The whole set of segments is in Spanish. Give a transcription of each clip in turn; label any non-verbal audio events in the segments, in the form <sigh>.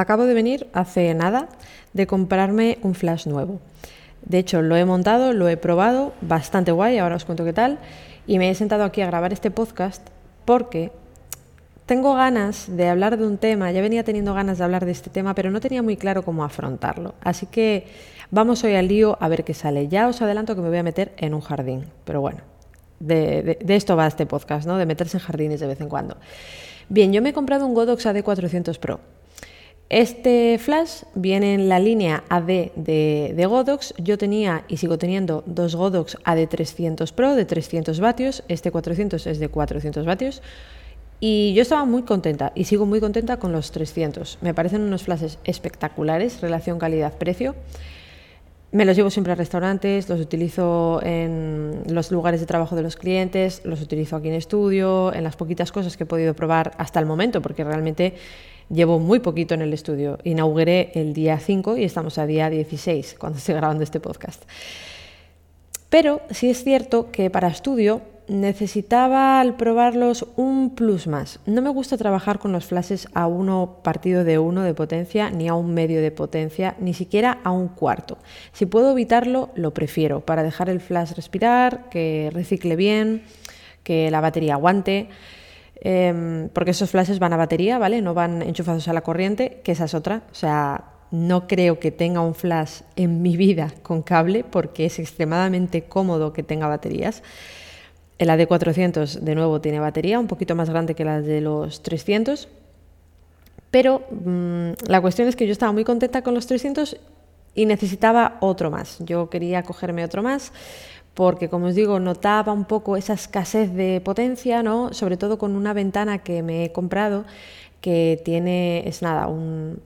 acabo de venir hace nada de comprarme un flash nuevo. De hecho, lo he montado, lo he probado, bastante guay, ahora os cuento qué tal. Y me he sentado aquí a grabar este podcast porque tengo ganas de hablar de un tema, ya venía teniendo ganas de hablar de este tema, pero no tenía muy claro cómo afrontarlo. Así que vamos hoy al lío a ver qué sale. Ya os adelanto que me voy a meter en un jardín, pero bueno, de, esto va este podcast, ¿no? De meterse en jardines de vez en cuando. Bien, yo me he comprado un Godox AD400 Pro. Este flash viene en la línea AD de, Godox. Yo tenía y sigo teniendo dos Godox AD300 Pro de 300 vatios. Este 400 es de 400 vatios. Y yo estaba muy contenta y sigo muy contenta con los 300. Me parecen unos flashes espectaculares, relación calidad-precio. Me los llevo siempre a restaurantes, los utilizo en los lugares de trabajo de los clientes, los utilizo aquí en estudio, en las poquitas cosas que he podido probar hasta el momento, porque realmente llevo muy poquito en el estudio. Inauguré el día 5 y estamos a día 16 cuando estoy grabando este podcast. Pero sí es cierto que para estudio necesitaba al probarlos un plus más. No me gusta trabajar con los flashes a uno partido de uno de potencia, ni a un medio de potencia, ni siquiera a un cuarto. Si puedo evitarlo, lo prefiero para dejar el flash respirar, que recicle bien, que la batería aguante. Em, porque esos flashes van a batería, ¿vale? No van enchufados a la corriente, que esa es otra. O sea, no creo que tenga un flash en mi vida con cable porque es extremadamente cómodo que tenga baterías. El AD400 de nuevo tiene batería, un poquito más grande que la de los 300, pero mm, la cuestión es que yo estaba muy contenta con los 300 y necesitaba otro más. Yo quería cogerme otro más porque, como os digo, notaba un poco esa escasez de potencia, ¿no? sobre todo con una ventana que me he comprado que tiene, es nada, un,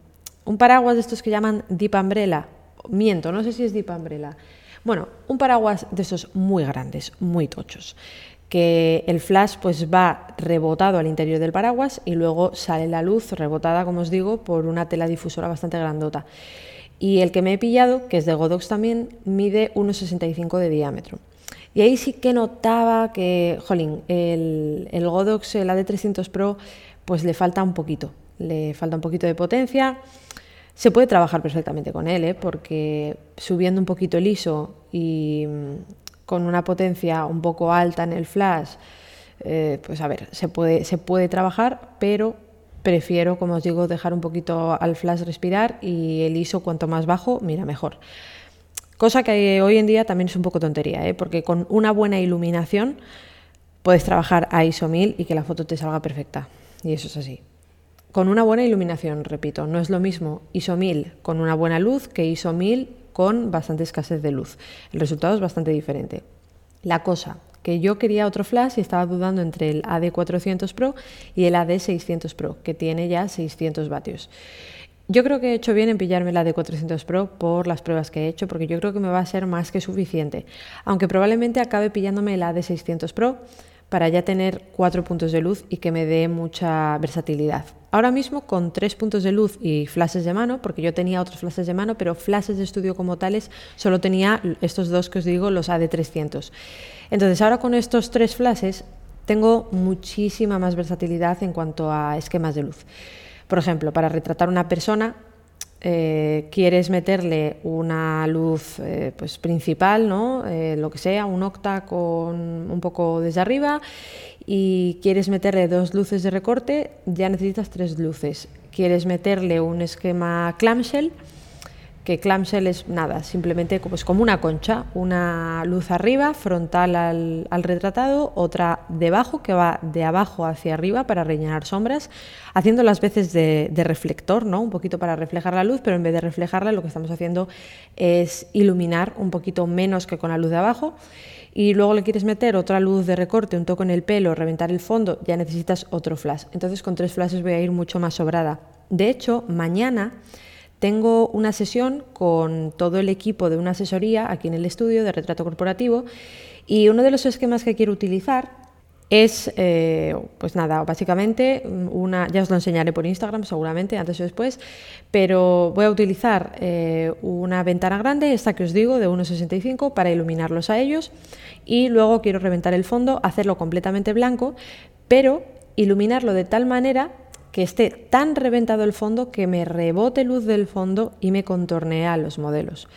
un paraguas de estos que llaman Deep Umbrella. Miento, no sé si es Deep Umbrella bueno, un paraguas de esos muy grandes, muy tochos que el flash pues va rebotado al interior del paraguas y luego sale la luz rebotada, como os digo, por una tela difusora bastante grandota. Y el que me he pillado, que es de Godox también, mide 1,65 de diámetro. Y ahí sí que notaba que, jolín, el, el Godox, el AD300 Pro, pues le falta un poquito, le falta un poquito de potencia. Se puede trabajar perfectamente con él, ¿eh? porque subiendo un poquito el ISO y mm, con una potencia un poco alta en el flash, eh, pues a ver, se puede, se puede trabajar, pero prefiero, como os digo, dejar un poquito al flash respirar y el ISO cuanto más bajo, mira mejor. Cosa que hoy en día también es un poco tontería, ¿eh? porque con una buena iluminación puedes trabajar a ISO 1000 y que la foto te salga perfecta. Y eso es así con una buena iluminación, repito, no es lo mismo ISO 1000 con una buena luz que ISO 1000 con bastante escasez de luz. El resultado es bastante diferente. La cosa, que yo quería otro flash y estaba dudando entre el AD400 Pro y el AD600 Pro, que tiene ya 600 vatios. Yo creo que he hecho bien en pillarme la AD400 Pro por las pruebas que he hecho, porque yo creo que me va a ser más que suficiente. Aunque probablemente acabe pillándome el AD600 Pro para ya tener cuatro puntos de luz y que me dé mucha versatilidad. Ahora mismo con tres puntos de luz y flashes de mano, porque yo tenía otros flashes de mano, pero flashes de estudio como tales solo tenía estos dos que os digo, los AD300. Entonces ahora con estos tres flashes tengo muchísima más versatilidad en cuanto a esquemas de luz. Por ejemplo, para retratar una persona eh, quieres meterle una luz eh, pues principal, ¿no? Eh, lo que sea, un octa con un poco desde arriba y quieres meterle dos luces de recorte, ya necesitas tres luces. Quieres meterle un esquema clamshell, que clamshell es nada, simplemente pues como una concha, una luz arriba, frontal al, retratado, otra debajo, que va de abajo hacia arriba para rellenar sombras, haciendo las veces de, reflector, ¿no? un poquito para reflejar la luz, pero en vez de reflejarla lo que estamos haciendo es iluminar un poquito menos que con la luz de abajo. Y luego le quieres meter otra luz de recorte, un toque en el pelo, reventar el fondo, ya necesitas otro flash. Entonces con tres flashes voy a ir mucho más sobrada. De hecho, mañana tengo una sesión con todo el equipo de una asesoría aquí en el estudio de retrato corporativo y uno de los esquemas que quiero utilizar es, eh, pues nada, básicamente una, ya os lo enseñaré por Instagram seguramente, antes o después, pero voy a utilizar eh, una ventana grande, esta que os digo, de 1,65 para iluminarlos a ellos y luego quiero reventar el fondo, hacerlo completamente blanco, pero iluminarlo de tal manera que esté tan reventado el fondo que me rebote luz del fondo y me contornea los modelos.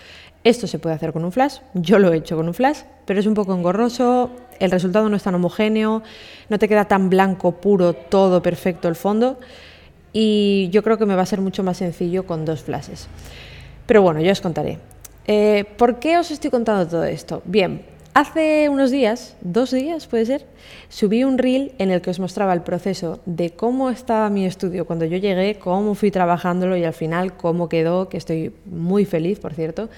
Esto se puede hacer con un flash, yo lo he hecho con un flash, pero es un poco engorroso, el resultado no es tan homogéneo, no te queda tan blanco, puro, todo perfecto el fondo y yo creo que me va a ser mucho más sencillo con dos flashes. Pero bueno, yo os contaré. Eh, ¿Por qué os estoy contando todo esto? Bien, Hace unos días, dos días puede ser, subí un reel en el que os mostraba el proceso de cómo estaba mi estudio cuando yo llegué, cómo fui trabajándolo y al final cómo quedó, que estoy muy feliz, por cierto.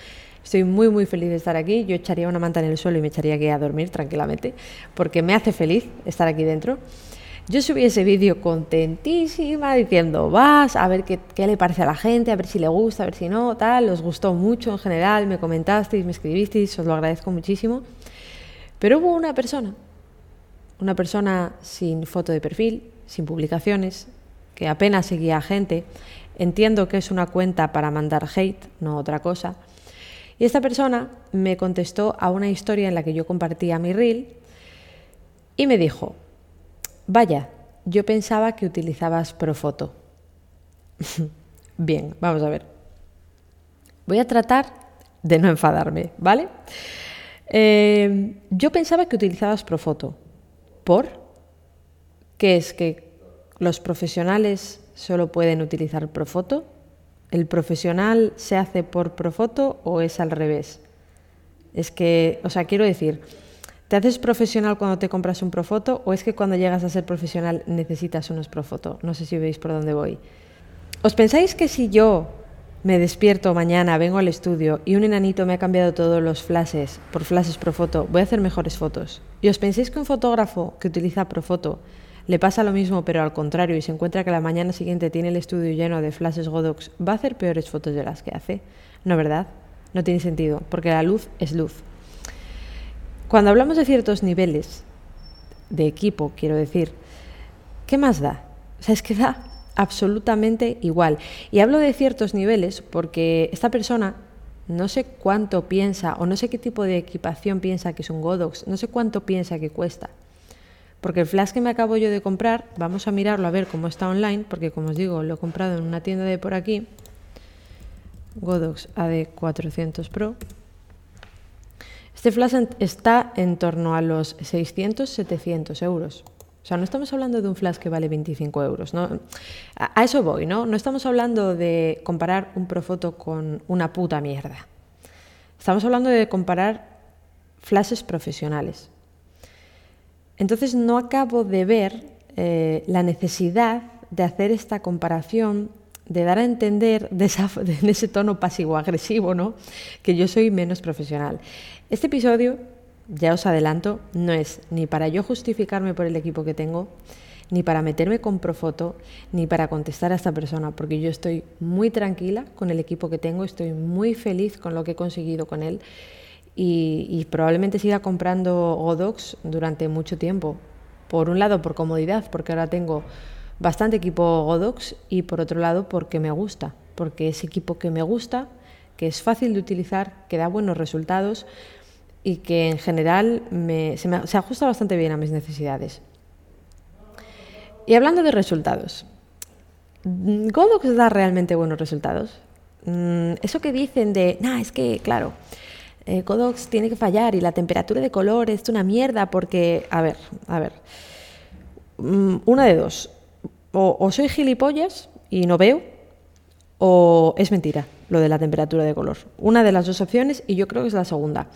Estoy muy, muy feliz de estar aquí. Yo echaría una manta en el suelo y me echaría aquí a dormir tranquilamente, porque me hace feliz estar aquí dentro. Yo subí ese vídeo contentísima, diciendo, vas a ver qué, qué, le parece a la gente, a ver si le gusta, a ver si no, tal. Os gustó mucho en general, me comentasteis, me escribisteis, os lo agradezco muchísimo. Pero hubo una persona, una persona sin foto de perfil, sin publicaciones, que apenas seguía a gente. Entiendo que es una cuenta para mandar hate, no otra cosa. Y esta persona me contestó a una historia en la que yo compartía mi reel y me dijo, vaya, yo pensaba que utilizabas Profoto. <laughs> Bien, vamos a ver. Voy a tratar de no enfadarme, ¿vale? Eh, yo pensaba que utilizabas Profoto. ¿Por? ¿Qué es que los profesionales solo pueden utilizar Profoto? ¿El profesional se hace por Profoto o es al revés? Es que, o sea, quiero decir, ¿te haces profesional cuando te compras un Profoto o es que cuando llegas a ser profesional necesitas unos Profoto? No sé si veis por dónde voy. ¿Os pensáis que si yo me despierto mañana, vengo al estudio y un enanito me ha cambiado todos los flashes por flashes Profoto. Voy a hacer mejores fotos. ¿Y os pensáis que un fotógrafo que utiliza Profoto le pasa lo mismo pero al contrario y se encuentra que la mañana siguiente tiene el estudio lleno de flashes Godox, va a hacer peores fotos de las que hace? No, ¿verdad? No tiene sentido, porque la luz es luz. Cuando hablamos de ciertos niveles de equipo, quiero decir, ¿qué más da? O sea, es que da absolutamente igual. Y hablo de ciertos niveles porque esta persona no sé cuánto piensa o no sé qué tipo de equipación piensa que es un Godox, no sé cuánto piensa que cuesta. Porque el flash que me acabo yo de comprar, vamos a mirarlo a ver cómo está online, porque como os digo, lo he comprado en una tienda de por aquí, Godox AD400 Pro. Este flash está en torno a los 600-700 euros. O sea, no estamos hablando de un flash que vale 25 euros. ¿no? A, eso voy, ¿no? No estamos hablando de comparar un Profoto con una puta mierda. Estamos hablando de comparar flashes profesionales. Entonces no acabo de ver eh, la necesidad de hacer esta comparación, de dar a entender de, <laughs> de ese tono pasivo-agresivo, ¿no? Que yo soy menos profesional. Este episodio ya os adelanto, no es ni para yo justificarme por el equipo que tengo, ni para meterme con Profoto, ni para contestar a esta persona, porque yo estoy muy tranquila con el equipo que tengo, estoy muy feliz con lo que he conseguido con él y, probablemente siga comprando Godox durante mucho tiempo. Por un lado, por comodidad, porque ahora tengo bastante equipo Godox y por otro lado, porque me gusta, porque es equipo que me gusta, que es fácil de utilizar, que da buenos resultados y que en general se, ajusta bastante bien a mis necesidades. Y hablando de resultados, ¿Godox da realmente buenos resultados? Mm, eso que dicen de, nah, es que, claro, eh, Godox tiene que fallar y la temperatura de color es una mierda porque, a ver, a ver, mm, una de dos, o soy gilipollas y no veo, o es mentira lo de la temperatura de color. Una de las dos opciones y yo creo que es la segunda.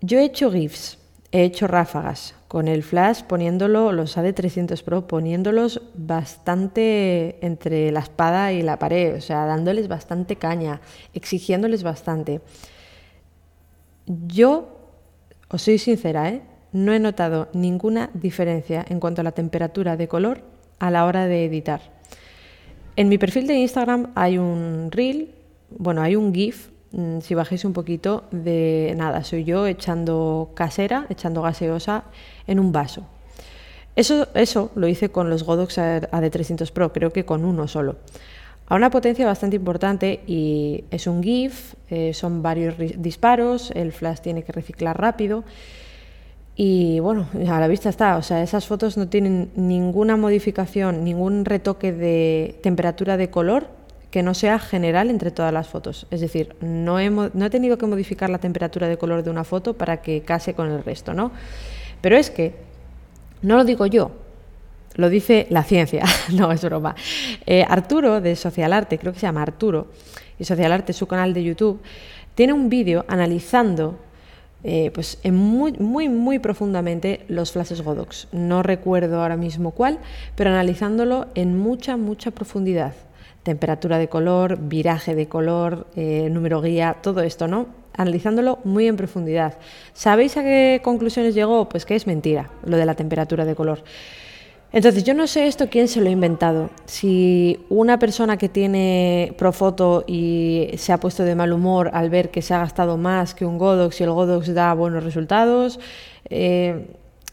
Yo he hecho GIFs, he hecho ráfagas con el flash poniéndolo, los AD300 Pro, poniéndolos bastante entre la espada y la pared, o sea, dándoles bastante caña, exigiéndoles bastante. Yo, os soy sincera, ¿eh? no he notado ninguna diferencia en cuanto a la temperatura de color a la hora de editar. En mi perfil de Instagram hay un reel, bueno, hay un GIF si bajéis un poquito, de nada, soy yo echando casera, echando gaseosa en un vaso. Eso, eso lo hice con los Godox AD300 Pro, creo que con uno solo. A una potencia bastante importante y es un GIF, eh, son varios disparos, el flash tiene que reciclar rápido Y bueno, a la vista está, o sea, esas fotos no tienen ninguna modificación, ningún retoque de temperatura de color que no sea general entre todas las fotos. Es decir, no he, no he tenido que modificar la temperatura de color de una foto para que case con el resto, ¿no? Pero es que, no lo digo yo, lo dice la ciencia, <laughs> no es broma. Eh, Arturo de Social Arte, creo que se llama Arturo, y Social Arte su canal de YouTube, tiene un vídeo analizando eh, pues en muy, muy, muy profundamente los flashes Godox. No recuerdo ahora mismo cuál, pero analizándolo en mucha, mucha profundidad. Temperatura de color, viraje de color, eh, número guía, todo esto, ¿no? Analizándolo muy en profundidad. ¿Sabéis a qué conclusiones llegó? Pues que es mentira lo de la temperatura de color. Entonces, yo no sé esto quién se lo ha inventado. Si una persona que tiene Profoto y se ha puesto de mal humor al ver que se ha gastado más que un Godox y el Godox da buenos resultados, eh,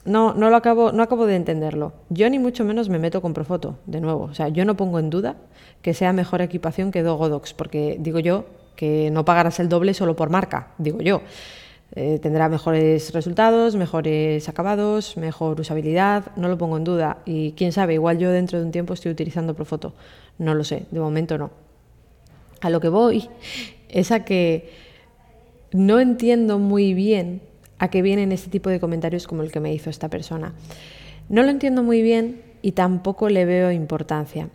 no, no, lo acabo, no acabo de entenderlo. Yo ni mucho menos me meto con Profoto, de nuevo. O sea, yo no pongo en duda que sea mejor equipación que dos Godox, porque digo yo que no pagarás el doble solo por marca, digo yo. Eh, tendrá mejores resultados, mejores acabados, mejor usabilidad, no lo pongo en duda. Y quién sabe, igual yo dentro de un tiempo estoy utilizando Profoto, no lo sé, de momento no. A lo que voy es a que no entiendo muy bien a qué vienen este tipo de comentarios como el que me hizo esta persona. No lo entiendo muy bien y tampoco le veo importancia.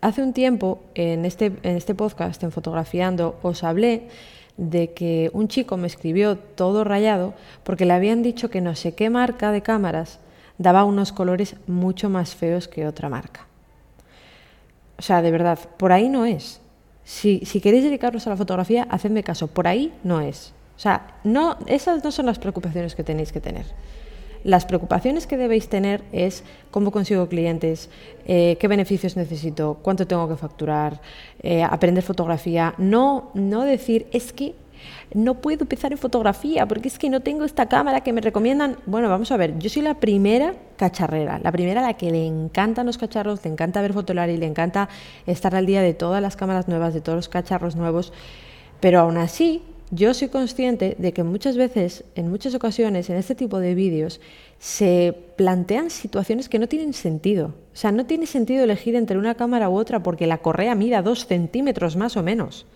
Hace un tiempo en este, en este podcast, en Fotografiando, os hablé de que un chico me escribió todo rayado porque le habían dicho que no sé qué marca de cámaras daba unos colores mucho más feos que otra marca. O sea, de verdad, por ahí no es. Si, si queréis dedicaros a la fotografía, hacedme caso, por ahí no es. O sea, no, esas no son las preocupaciones que tenéis que tener. Las preocupaciones que debéis tener es cómo consigo clientes, eh, qué beneficios necesito, cuánto tengo que facturar, eh, aprender fotografía. No, no decir, es que no puedo empezar en fotografía porque es que no tengo esta cámara que me recomiendan. Bueno, vamos a ver, yo soy la primera cacharrera, la primera a la que le encantan los cacharros, le encanta ver y le encanta estar al día de todas las cámaras nuevas, de todos los cacharros nuevos, pero aún así yo soy consciente de que muchas veces, en muchas ocasiones, en este tipo de vídeos, se plantean situaciones que no tienen sentido. O sea, no tiene sentido elegir entre una cámara u otra porque la correa mida dos centímetros más o menos.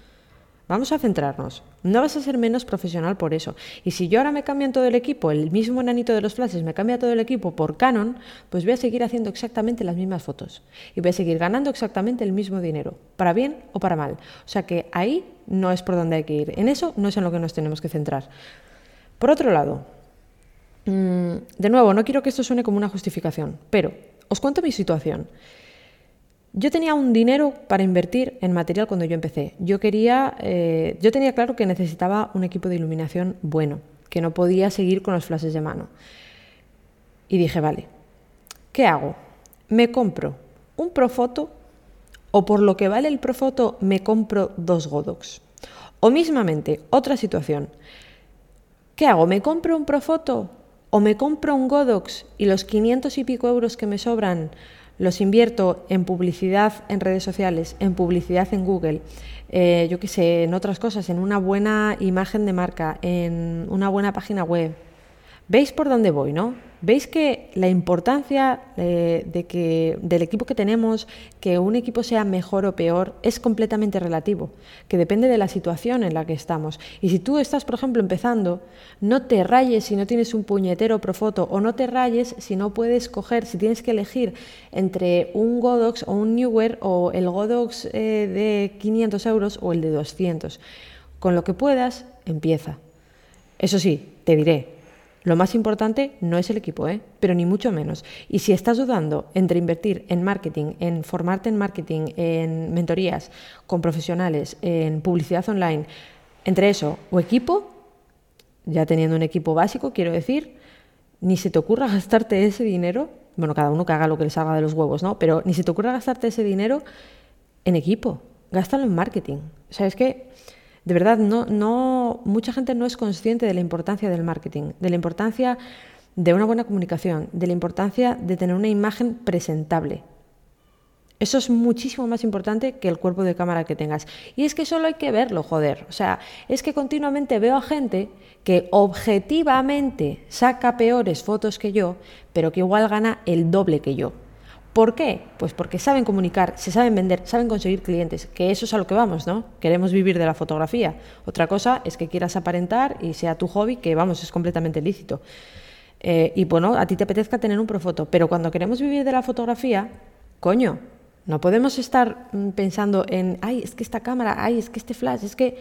Vamos a centrarnos. No vas a ser menos profesional por eso. Y si yo ahora me cambio todo el equipo, el mismo nanito de los flashes me cambia todo el equipo por Canon, pues voy a seguir haciendo exactamente las mismas fotos. Y voy a seguir ganando exactamente el mismo dinero, para bien o para mal. O sea que ahí no es por donde hay que ir. En eso no es en lo que nos tenemos que centrar. Por otro lado, mm, de nuevo, no quiero que esto suene como una justificación, pero os cuento mi situación. Yo tenía un dinero para invertir en material cuando yo empecé. Yo quería, eh, yo tenía claro que necesitaba un equipo de iluminación bueno, que no podía seguir con los flashes de mano. Y dije, vale, ¿qué hago? ¿Me compro un Profoto o por lo que vale el Profoto me compro dos Godox? O mismamente, otra situación. ¿Qué hago? ¿Me compro un Profoto o me compro un Godox y los 500 y pico euros que me sobran los invierto en publicidad en redes sociales, en publicidad en Google, eh, yo qué sé, en otras cosas, en una buena imagen de marca, en una buena página web. ¿Veis por dónde voy, no? ¿Veis que la importancia eh, de que, del equipo que tenemos, que un equipo sea mejor o peor, es completamente relativo, que depende de la situación en la que estamos? Y si tú estás, por ejemplo, empezando, no te rayes si no tienes un puñetero Profoto, o no te rayes si no puedes coger, si tienes que elegir entre un Godox o un Newer o el Godox eh, de 500 euros o el de 200. Con lo que puedas, empieza. Eso sí, te diré, lo más importante no es el equipo, ¿eh? pero ni mucho menos. Y si estás dudando entre invertir en marketing, en formarte en marketing, en mentorías con profesionales, en publicidad online, entre eso o equipo, ya teniendo un equipo básico, quiero decir, ni se te ocurra <laughs> gastarte ese dinero, bueno, cada uno que haga lo que le salga de los huevos, ¿no? Pero ni se te ocurra gastarte ese dinero en equipo, gástalo en marketing. O sea, que de verdad, no, no, mucha gente no es consciente de la importancia del marketing, de la importancia de una buena comunicación, de la importancia de tener una imagen presentable. Eso es muchísimo más importante que el cuerpo de cámara que tengas. Y es que solo hay que verlo, joder. O sea, es que continuamente veo a gente que objetivamente saca peores fotos que yo, pero que igual gana el doble que yo. ¿Por qué? Pues porque saben comunicar, se saben vender, saben conseguir clientes, que eso es a lo que vamos, ¿no? Queremos vivir de la fotografía. Otra cosa es que quieras aparentar y sea tu hobby, que vamos, es completamente lícito. Eh, y bueno, a ti te apetezca tener un profoto, pero cuando queremos vivir de la fotografía, coño, no podemos estar mm, pensando en, ay, es que esta cámara, ay, es que este flash, es que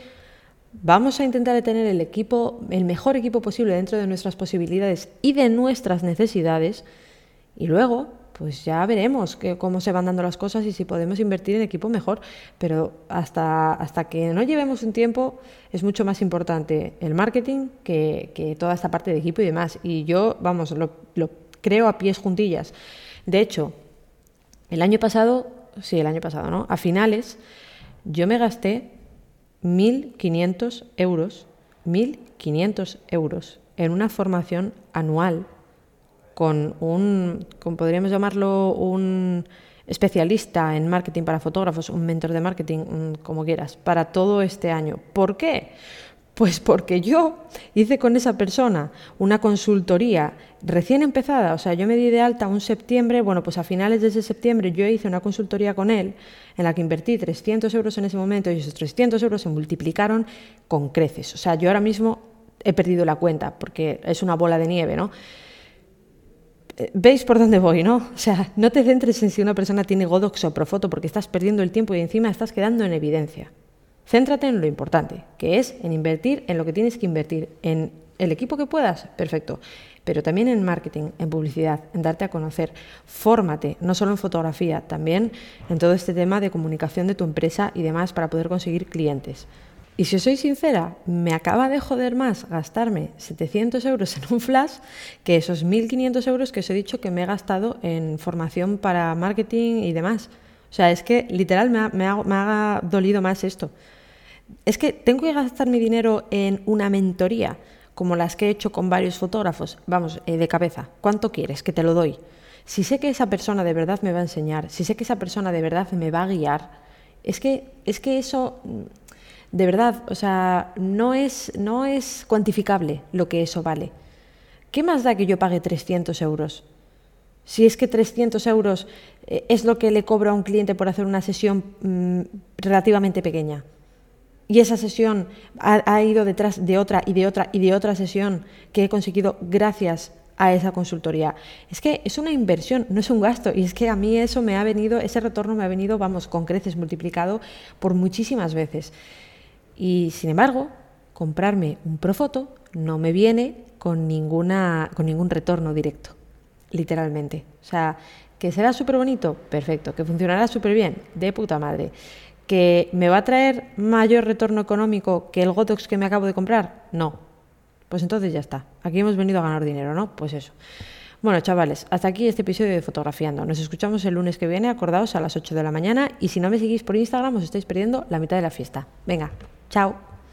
vamos a intentar tener el equipo, el mejor equipo posible dentro de nuestras posibilidades y de nuestras necesidades y luego pues ya veremos cómo se van dando las cosas y si podemos invertir en equipo mejor. Pero hasta, hasta que no llevemos un tiempo es mucho más importante el marketing que, que toda esta parte de equipo y demás. Y yo, vamos, lo, creo a pies juntillas. De hecho, el año pasado, sí, el año pasado, ¿no? A finales, yo me gasté 1.500 euros, 1.500 euros en una formación anual con un, como podríamos llamarlo, un especialista en marketing para fotógrafos, un mentor de marketing, como quieras, para todo este año. ¿Por qué? Pues porque yo hice con esa persona una consultoría recién empezada, o sea, yo me di de alta un septiembre, bueno, pues a finales de ese septiembre yo hice una consultoría con él en la que invertí 300 euros en ese momento y esos 300 euros se multiplicaron con creces. O sea, yo ahora mismo he perdido la cuenta porque es una bola de nieve, ¿no? Veis por dónde voy, ¿no? O sea, no te centres en si una persona tiene Godox o Profoto porque estás perdiendo el tiempo y encima estás quedando en evidencia. Céntrate en lo importante, que es en invertir en lo que tienes que invertir, en el equipo que puedas, perfecto, pero también en marketing, en publicidad, en darte a conocer. Fórmate, no solo en fotografía, también en todo este tema de comunicación de tu empresa y demás para poder conseguir clientes. Y si soy sincera, me acaba de joder más gastarme 700 euros en un flash que esos 1.500 euros que os he dicho que me he gastado en formación para marketing y demás. O sea, es que literal me ha, me ha dolido más esto es que tengo que gastar mi dinero en una mentoría, como las que he hecho con varios fotógrafos, vamos, eh, de cabeza, ¿cuánto quieres? Que te lo doy. Si sé que esa persona de verdad me va a enseñar, si sé que esa persona de verdad me va a guiar, es que, es que eso, de verdad, o sea, no es, no es cuantificable lo que eso vale. ¿Qué más da que yo pague 300 euros? Si es que 300 euros eh, es lo que le cobro a un cliente por hacer una sesión mm, relativamente pequeña y esa sesión ha, ido detrás de otra y de otra y de otra sesión que he conseguido gracias a esa consultoría. Es que es una inversión, no es un gasto. Y es que a mí eso me ha venido, ese retorno me ha venido, vamos, con creces multiplicado por muchísimas veces. Y sin embargo, comprarme un Profoto no me viene con, ninguna, con ningún retorno directo, literalmente. O sea, que será súper bonito, perfecto. Que funcionará súper bien, de puta madre ¿Que me va a traer mayor retorno económico que el Gotox que me acabo de comprar? No. Pues entonces ya está. Aquí hemos venido a ganar dinero, ¿no? Pues eso. Bueno, chavales, hasta aquí este episodio de Fotografiando. Nos escuchamos el lunes que viene, acordaos, a las 8 de la mañana. Y si no me seguís por Instagram, os estáis perdiendo la mitad de la fiesta. Venga, chao.